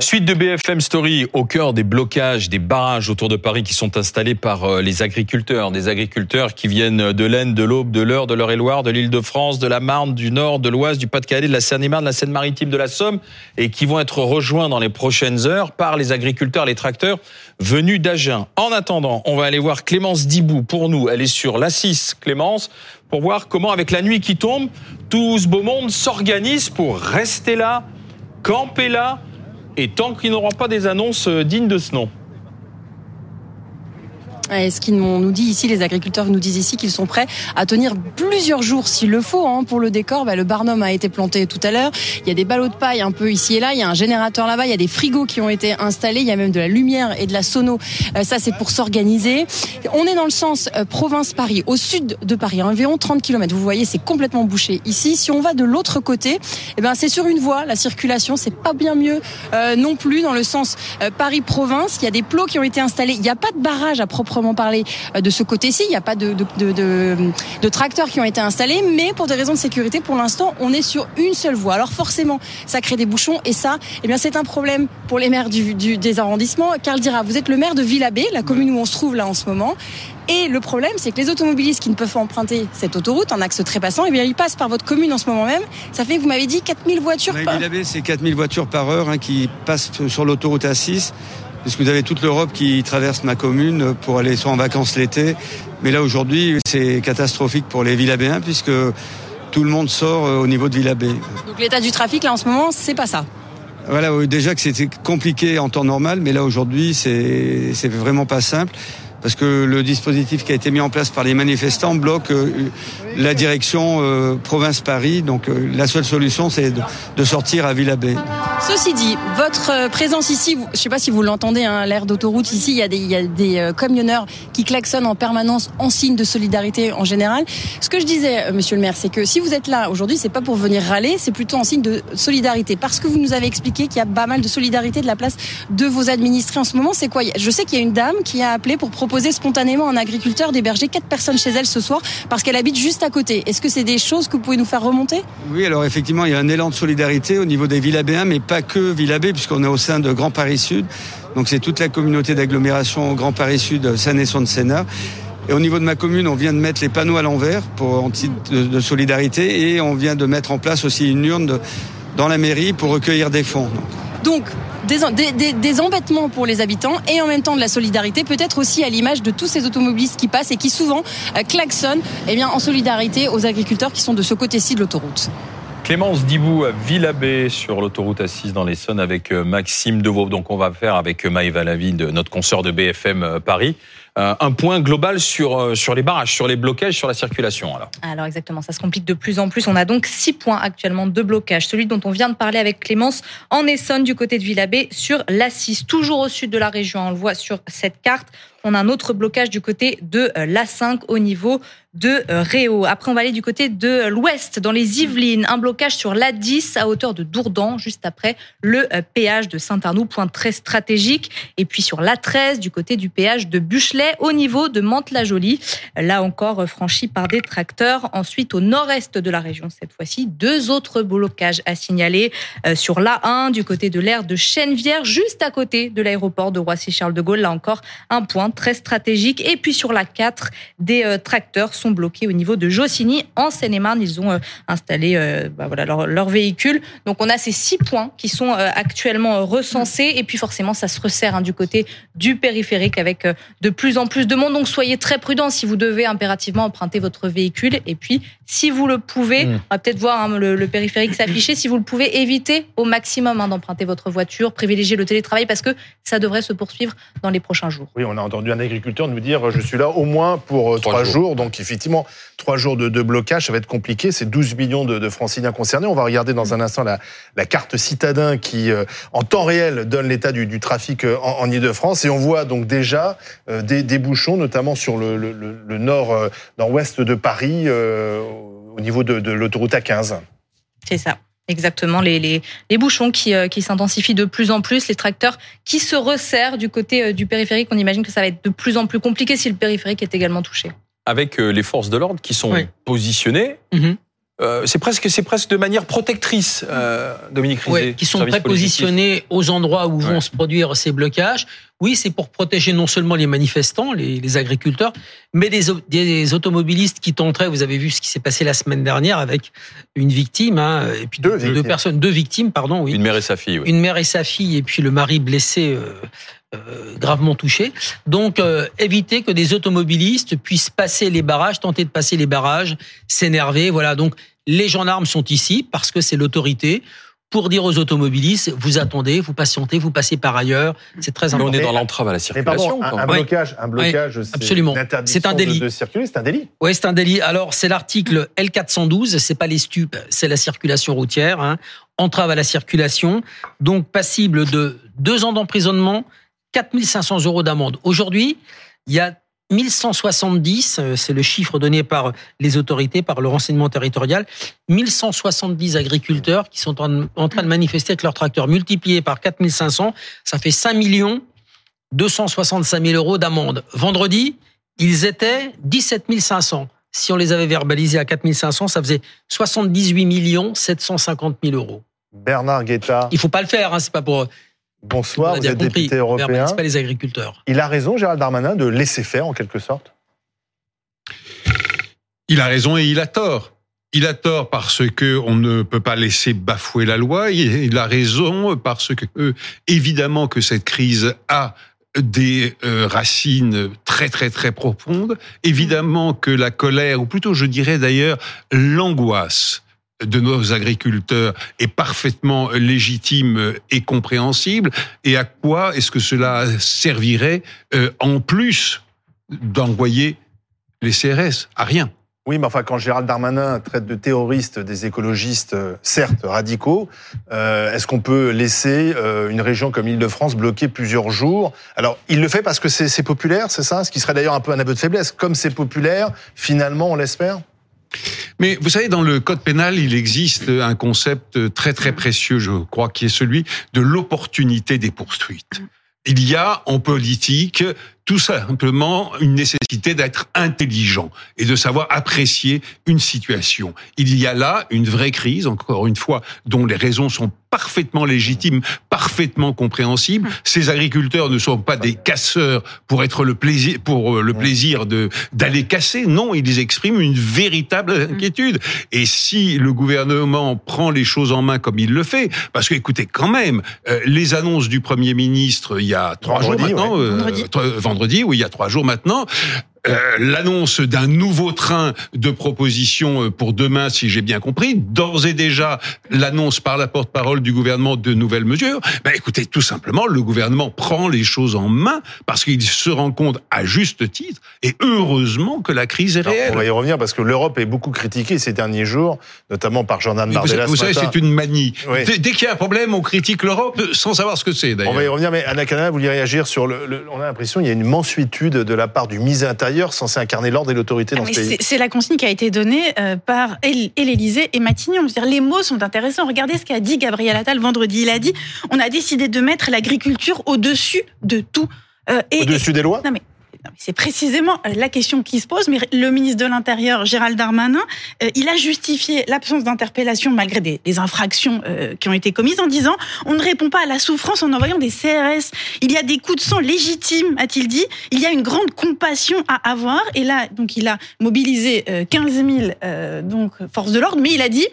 Suite de BFM Story au cœur des blocages des barrages autour de Paris qui sont installés par euh, les agriculteurs, des agriculteurs qui viennent de l'Aisne, de l'Aube, de l'Eure, de l'Eure-et-Loire, de l'Île-de-France, de la Marne, du Nord, de l'Oise, du Pas-de-Calais, de la Seine-et-Marne, de la Seine-Maritime, de la Somme et qui vont être rejoints dans les prochaines heures par les agriculteurs, les tracteurs venus d'Agen. En attendant, on va aller voir Clémence Dibou pour nous. Elle est sur la 6, Clémence, pour voir comment avec la nuit qui tombe, tout ce beau monde s'organise pour rester là camper là et tant qu'ils n'auront pas des annonces euh, dignes de ce nom. Et ce qu'ils nous dit ici, les agriculteurs nous disent ici qu'ils sont prêts à tenir plusieurs jours s'il le faut. Hein, pour le décor, bah, le barnum a été planté tout à l'heure. Il y a des ballots de paille un peu ici et là. Il y a un générateur là-bas. Il y a des frigos qui ont été installés. Il y a même de la lumière et de la sono. Euh, ça, c'est pour s'organiser. On est dans le sens euh, province-Paris, au sud de Paris, environ 30 km. Vous voyez, c'est complètement bouché ici. Si on va de l'autre côté, eh ben, c'est sur une voie. La circulation, c'est pas bien mieux euh, non plus dans le sens Paris-Province. Il y a des plots qui ont été installés. Il n'y a pas de barrage à proprement parler euh, de ce côté-ci. Il n'y a pas de, de, tracteurs qui ont été installés, mais pour des raisons de sécurité, pour l'instant, on est sur une seule voie. Alors forcément, ça crée des bouchons et ça, eh bien, c'est un problème pour les maires du, des arrondissements. Carl dira, vous êtes le maire de Villabé, la commune où on se trouve là en ce moment. Et le problème, c'est que les automobilistes qui ne peuvent pas emprunter cette autoroute en axe trépassant, eh bien, ils passent par votre commune en ce moment même. Ça fait, vous m'avez dit, 4000 voitures par... Villabé, c'est 4000 voitures par heure hein, qui passent sur l'autoroute A6 puisque vous avez toute l'Europe qui traverse ma commune pour aller soit en vacances l'été? Mais là, aujourd'hui, c'est catastrophique pour les Villabéens, puisque tout le monde sort euh, au niveau de Villabé. Donc l'état du trafic, là, en ce moment, c'est pas ça voilà, déjà que c'était compliqué en temps normal, mais là aujourd'hui c'est c'est vraiment pas simple parce que le dispositif qui a été mis en place par les manifestants bloque euh, la direction euh, province-Paris. Donc euh, la seule solution, c'est de, sortir à Villabé. Ceci dit, votre présence ici, je ne sais pas si vous l'entendez, hein, l'air d'autoroute ici, il y a des, il y a des camionneurs qui klaxonnent en permanence en signe de solidarité en général. Ce que je disais, Monsieur le maire, c'est que si vous êtes là aujourd'hui, c'est pas pour venir râler, c'est plutôt en signe de solidarité. Parce que vous nous avez expliqué qu'il y a pas mal de solidarité de la place de vos administrés en ce moment. C'est quoi? Je sais qu'il y a une dame qui a appelé pour proposer spontanément à un agriculteur d'héberger quatre personnes chez elle ce soir parce qu'elle habite juste à côté. Est-ce que c'est des choses que vous pouvez nous faire remonter? Oui, alors effectivement, il y a un élan de solidarité au niveau des Villabéens, mais pas que Villabé, puisqu'on est au sein de Grand Paris Sud. Donc c'est toute la communauté d'agglomération Grand Paris Sud, Seine et son Sénat. Et au niveau de ma commune, on vient de mettre les panneaux à l'envers pour en titre de, solidarité et on vient de mettre en place aussi une urne dans la mairie pour recueillir des fonds. Donc, des, des, embêtements pour les habitants et en même temps de la solidarité, peut-être aussi à l'image de tous ces automobilistes qui passent et qui souvent euh, klaxonnent eh bien, en solidarité aux agriculteurs qui sont de ce côté-ci de l'autoroute. Clémence Dibou à Villabé sur l'autoroute A6 dans l'Essonne avec euh, Maxime Deveau. Donc on va faire avec Maëva Lavide, notre consoeur de BFM euh, Paris. Euh, un point global sur, euh, sur les barrages, sur les blocages, sur la circulation. Alors. alors exactement, ça se complique de plus en plus. On a donc six points actuellement de blocage. Celui dont on vient de parler avec Clémence en Essonne du côté de Villabé sur l'A6, toujours au sud de la région. On le voit sur cette carte. On a un autre blocage du côté de euh, l'A5 au niveau de Réau. Après, on va aller du côté de l'ouest, dans les Yvelines. Un blocage sur l'A10 à hauteur de Dourdan, juste après le péage de Saint-Arnoux, point très stratégique. Et puis sur l'A13, du côté du péage de Buchelet, au niveau de Mantes-la-Jolie. Là encore franchi par des tracteurs. Ensuite, au nord-est de la région, cette fois-ci, deux autres blocages à signaler euh, sur l'A1 du côté de l'aire de Chenevière, juste à côté de l'aéroport de Roissy-Charles de Gaulle. Là encore, un point très stratégique. Et puis sur la 4, des euh, tracteurs sont bloqués au niveau de Jossigny, en Seine-et-Marne. Ils ont euh, installé bah voilà, leur, leur, véhicule. Donc on a ces six points qui sont actuellement recensés. Et puis forcément, ça se resserre hein, du côté du périphérique avec de plus en plus de monde. Donc soyez très prudents si vous devez impérativement emprunter votre véhicule. Et puis, si vous le pouvez, mm. on va peut-être voir hein, le, périphérique s'afficher. Si vous le pouvez, évitez au maximum hein, d'emprunter votre voiture, privilégiez le télétravail parce que ça devrait se poursuivre dans les prochains jours. Oui, on a entendu un agriculteur nous dire je suis là au moins pour euh, trois, jours. Donc effectivement, trois jours de, blocage, ça va être compliqué. C'est 12 millions de, de, franciliens concernés. On va regarder dans un instant la, la carte citadin qui, euh, en temps réel, donne l'état du, du, trafic euh, en, en Ile-de-France. Et on voit donc déjà des, des bouchons, notamment sur le, le, le nord, euh, nord-ouest de Paris, euh, au niveau de, de l'autoroute A15. C'est ça. Exactement, les, les, les bouchons qui, euh, qui s'intensifient de plus en plus, les tracteurs qui se resserrent du côté du périphérique. On imagine que ça va être de plus en plus compliqué si le périphérique est également touché. Avec les forces de l'ordre qui sont positionnées, mhm. Euh, c'est presque, c'est presque de manière protectrice, euh, Dominique Rizet. Ouais, qui sont prépositionnés aux endroits où vont se produire ces blocages. Oui, c'est pour protéger non seulement les manifestants, les, les agriculteurs, mais des, des, automobilistes qui tenteraient. Vous avez vu ce qui s'est passé la semaine dernière avec une victime, hein, et puis deux, deux, personnes, deux victimes, pardon. Oui. Une mère et sa fille. Oui. Une mère et sa fille, et puis le mari blessé. Euh, euh, gravement touché. Donc, euh, éviter que des automobilistes puissent passer les barrages, tenter de passer les barrages, s'énerver. Voilà. Donc, les gendarmes sont ici parce que c'est l'autorité pour dire aux automobilistes, vous attendez, vous patientez, vous passez par ailleurs. C'est très important. on est dans l'entrave à la circulation. un, blocage, un blocage, absolument. C'est un délit. De, circuler, c'est un délit. Oui, c'est un délit. Alors, c'est l'article L412. C'est pas les stupes, c'est la circulation routière. Hein. Entrave à la circulation, donc passible de deux ans d'emprisonnement, 4500 euros d'amende. Aujourd'hui, il y a 1170, euh, c'est le chiffre donné par les autorités, par le renseignement territorial, 1170 agriculteurs qui sont en, train de manifester avec leurs tracteurs. Multiplié par 4500, ça fait 5 millions 265 000 euros d'amende. Vendredi, ils étaient 17 500. Si on les avait verbalisés à 4 500, ça faisait 78 millions 750 000 euros. Bernard Guetta. Il faut pas le faire, hein, c'est pas pour Bonsoir, vous êtes député européen. pas les agriculteurs. Il a raison, Gérald Darmanin, de laisser faire en quelque sorte Il a raison et il a tort. Il a tort parce que on ne peut pas laisser bafouer la loi. Il a raison parce que évidemment que cette crise a des euh, racines très très très profondes. Évidemment que la colère, ou plutôt je dirais d'ailleurs l'angoisse de nos agriculteurs est parfaitement légitime et compréhensible. Et à quoi est-ce que cela servirait euh, en plus d'envoyer les CRS À rien. Oui, mais enfin, quand Gérald Darmanin traite de terroristes des écologistes, euh, certes radicaux, euh, est-ce qu'on peut laisser une région comme l'Île-de-France bloquée plusieurs jours? Alors, il le fait parce que c'est populaire, c'est ça? Ce qui serait d'ailleurs un peu un aveu de faiblesse. Comme c'est populaire, finalement, on l'espère? Mais vous savez, dans le code pénal, il existe un concept très très précieux, je crois, qui est celui de l'opportunité des poursuites. Il y a en politique tout simplement une nécessité d'être intelligent et de savoir apprécier une situation. Il y a là une vraie crise, encore une fois, dont les raisons sont parfaitement légitimes, parfaitement compréhensibles. Ces agriculteurs ne sont pas des casseurs pour être le plaisir, pour euh, le plaisir de d'aller casser. Non, ils expriment une véritable inquiétude. Et si le gouvernement prend les choses en main comme il le fait, parce que écoutez, quand même, euh, les annonces du premier ministre il y a trois jours maintenant, vendredi vendredi, oui, il y a trois jours maintenant, l'annonce d'un nouveau train de propositions euh, pour demain, si j'ai bien compris, d'ores et déjà l'annonce par la porte-parole du gouvernement de nouvelles mesures. Ben écoutez, tout simplement, le gouvernement prend les choses en main parce qu'il se rend compte à juste titre, et heureusement que la crise est réelle. on va y revenir parce que l'Europe est beaucoup critiquée ces derniers jours, notamment par Jordan Bardella. Vous, savez, c'est une manie. Dès, qu'il y a un problème, on critique l'Europe sans savoir ce que c'est. On va y revenir, mais Anna Canada, vous voulez réagir sur le, On a l'impression qu'il y a une mansuétude de la part du mise intérieur censé incarner l'ordre et l'autorité dans ce pays. C'est la consigne qui a été donnée euh, par et l'Élysée et Matignon. dire, les mots sont intéressants. Regardez ce qu'a dit Gabriel Attal vendredi. Il a dit on a décidé de mettre l'agriculture au-dessus de tout. Euh, au-dessus des lois? Non mais c'est précisément euh, la question qui se pose, mais le ministre de l'Intérieur, Gérald Darmanin, euh, il a justifié l'absence d'interpellation malgré des, infractions euh, qui ont été commises en disant on ne répond pas à la souffrance en envoyant des CRS. Il y a des coups de sang légitimes, a-t-il dit. Il y a une grande compassion à avoir. Et là, donc, il a mobilisé 15 000 donc forces de l'ordre, mais il a dit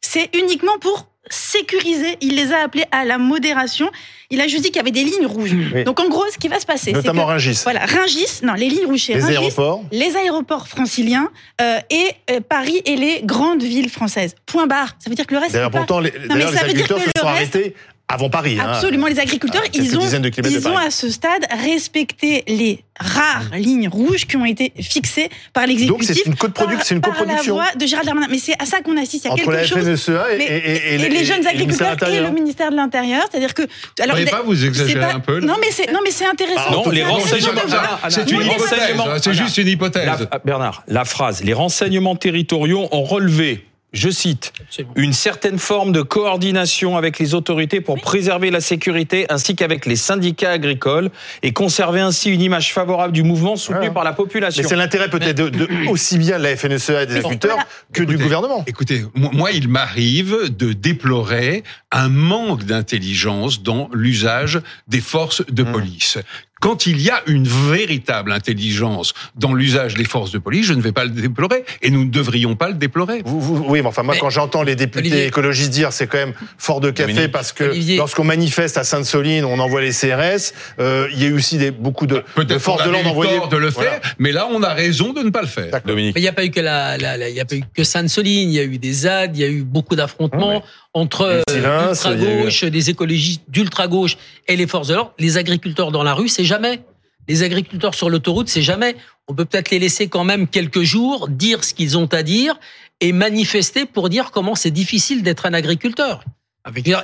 c'est uniquement pour sécurisé. Il les a appelés à la modération. Il a juste dit qu'il y avait des lignes rouges. Donc en gros, ce qui va se passer, notamment Ringis. Voilà, Ringis. Non, les lignes rouges, les aéroports, les aéroports franciliens euh, et euh, Paris et les grandes villes françaises. Point barre. Ça veut dire que le reste. D'ailleurs, pourtant, les, les agriculteurs se sont arrêtés avant Paris. Hein. Absolument, les agriculteurs, ils ont, ils ont à ce stade respecté les rares lignes rouges qui ont été fixées par l'exécutif. Donc c'est une coproduction, c'est une coproduction. la voix de Gérald Darmanin. Mais c'est à ça qu'on assiste. Il y a Entre quelque chose. FNSEA et, et, et, les jeunes agriculteurs et le ministère de l'Intérieur, c'est-à-dire que. Alors, vous pas, vous exagérez un peu. Non, mais c'est non, mais c'est intéressant. non, les renseignements. C'est une hypothèse. C'est juste une hypothèse. Bernard, la phrase. Les renseignements territoriaux ont relevé je cite, une certaine forme de coordination avec les autorités pour préserver la sécurité ainsi qu'avec les syndicats agricoles et conserver ainsi une image favorable du mouvement soutenu Ah. par la population. Mais c'est l'intérêt peut-être de, de- aussi bien de la FNSEA et des agriculteurs que du gouvernement. Écoutez, moi, moi, il m'arrive de déplorer un manque d'intelligence dans l'usage des forces de Mmh. police. Quand il y a une véritable intelligence dans l'usage des forces de police, je ne vais pas le déplorer et nous ne devrions pas le déplorer. Vous, vous- oui, mais enfin, moi, Mais- quand j'entends les députés Olivier- écologistes dire c'est quand même fort de café Dominique. parce que lorsqu'on manifeste à Sainte-Soline, on envoie les CRS, euh, il y a eu aussi des, beaucoup de, de forces de l'ordre eu envoyées. tort de le Voilà. faire, mais là, on a raison de ne pas le faire. Dominique. Mais il n'y a pas eu que la, la- la- il y a pas eu que Sainte-Soline, il y a eu des ZAD, il y a eu beaucoup d'affrontements. Entre Les euh, eu- l'ultra-gauche, des écologistes d'ultra-gauche et les forces de l'ordre. Les agriculteurs dans la rue, c'est jamais. Les agriculteurs sur l'autoroute, c'est jamais. On peut peut-être les laisser quand même quelques jours dire ce qu'ils ont à dire et manifester pour dire comment c'est difficile d'être un agriculteur.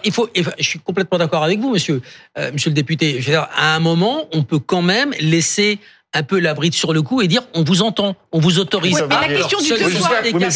Il faut, je suis complètement d'accord avec vous, monsieur, euh, monsieur le député. Je veux dire, à un moment, on peut quand même laisser un peu la bride sur le cou et dire on vous entend, on vous autorise. Oui, veut dire- question du fois. les Oui, mais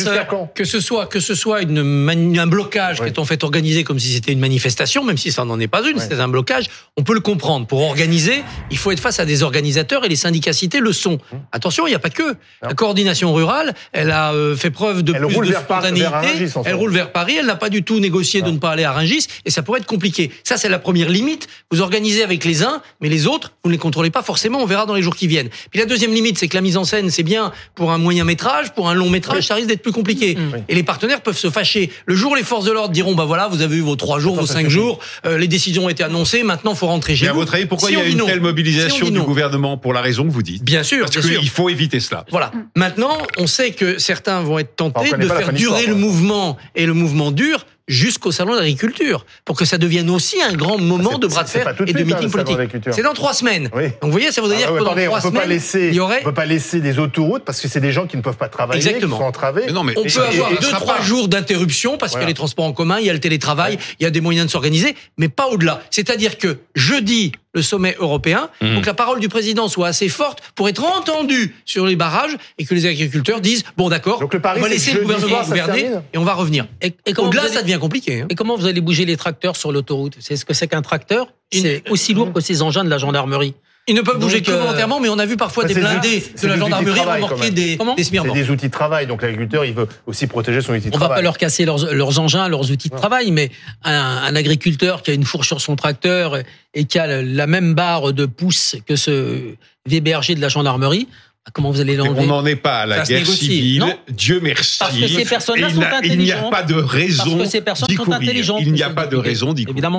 que ce soit que ce soit une un blocage Oui. qui est en fait organisé comme si c'était une manifestation, même si ça n'en est pas une, c'était un blocage, on peut le comprendre. Pour organiser, il faut être face à des organisateurs et les syndicats cités le sont. Hum. Attention, il n'y a pas que la coordination rurale. Elle a euh, fait preuve de Elle plus de spontanéité. Rungis, elle roule vers Paris. Elle n'a pas du tout négocié de ne pas aller à Rungis et ça pourrait être compliqué. Ça, c'est la première limite. Vous organisez avec les uns, mais les autres, vous ne les contrôlez pas forcément. On verra dans les jours qui viennent. Puis la deuxième limite, c'est que la mise en scène, c'est bien pour un moyen métrage, pour un long métrage, ça risque d'être plus compliqué. Oui. Et les partenaires peuvent se fâcher. Le jour où les forces de l'ordre diront, bah voilà, vous avez eu vos trois jours, Attends, vos cinq jours, euh, les décisions ont été annoncées, maintenant faut rentrer chez Mais à vous. votre avis, pourquoi Si il y a une non. telle mobilisation du non. gouvernement pour la raison que vous dites Bien sûr, Parce qu'il faut éviter cela. Voilà. Maintenant, on sait que certains vont être tentés de faire durer le mouvement et le mouvement dur jusqu'au salon d'agriculture pour que ça devienne aussi un grand moment C'est- de bras de fer de et de hein, meeting politique. C'est dans trois semaines. Oui. Donc vous voyez, ça voudrait Ah dire ouais, que dans trois semaines, pas laisser, il y aurait on peut pas laisser des autoroutes parce que c'est des gens qui ne peuvent pas travailler, Exactement. qui sont entravés. Mais non, mais On et- peut et- avoir et- deux, trois pas- jours d'interruption parce Voilà. que les transports en commun, il y a le télétravail, il y a des moyens de s'organiser, mais pas au-delà. C'est-à-dire que jeudi, le sommet européen, pour que la parole du président soit assez forte pour être entendue sur les barrages et que les agriculteurs disent bon d'accord, Donc on va laisser le gouvernement gouverner et on va revenir. Et, et comment Au-delà, allez- ça devient compliqué. hein. Et comment vous allez bouger les tracteurs sur l'autoroute? C'est ce que c'est qu'un tracteur? C'est aussi lourd que ces engins de la gendarmerie? Ils ne peuvent Donc, bouger que euh, volontairement, mais on a vu parfois des blindés de la gendarmerie remorquer des, Comment des C'est des outils de travail, donc l'agriculteur, il veut aussi protéger son outil de On va travail. pas leur casser leurs, leurs engins, leurs outils de Non. travail, mais un, un agriculteur qui a une fourche sur son tracteur et qui a la même barre de pouce que ce VBRG de la gendarmerie, bah, comment vous allez l'enlever On n'en est pas à la Ça guerre civile. non Dieu merci. Parce que ces personnes-là sont n'a- Il n'y a intelligentes. pas de raison Parce que ces personnes d'y sont courir. intelligentes. Il n'y a pas de raison d'y courir. Évidemment.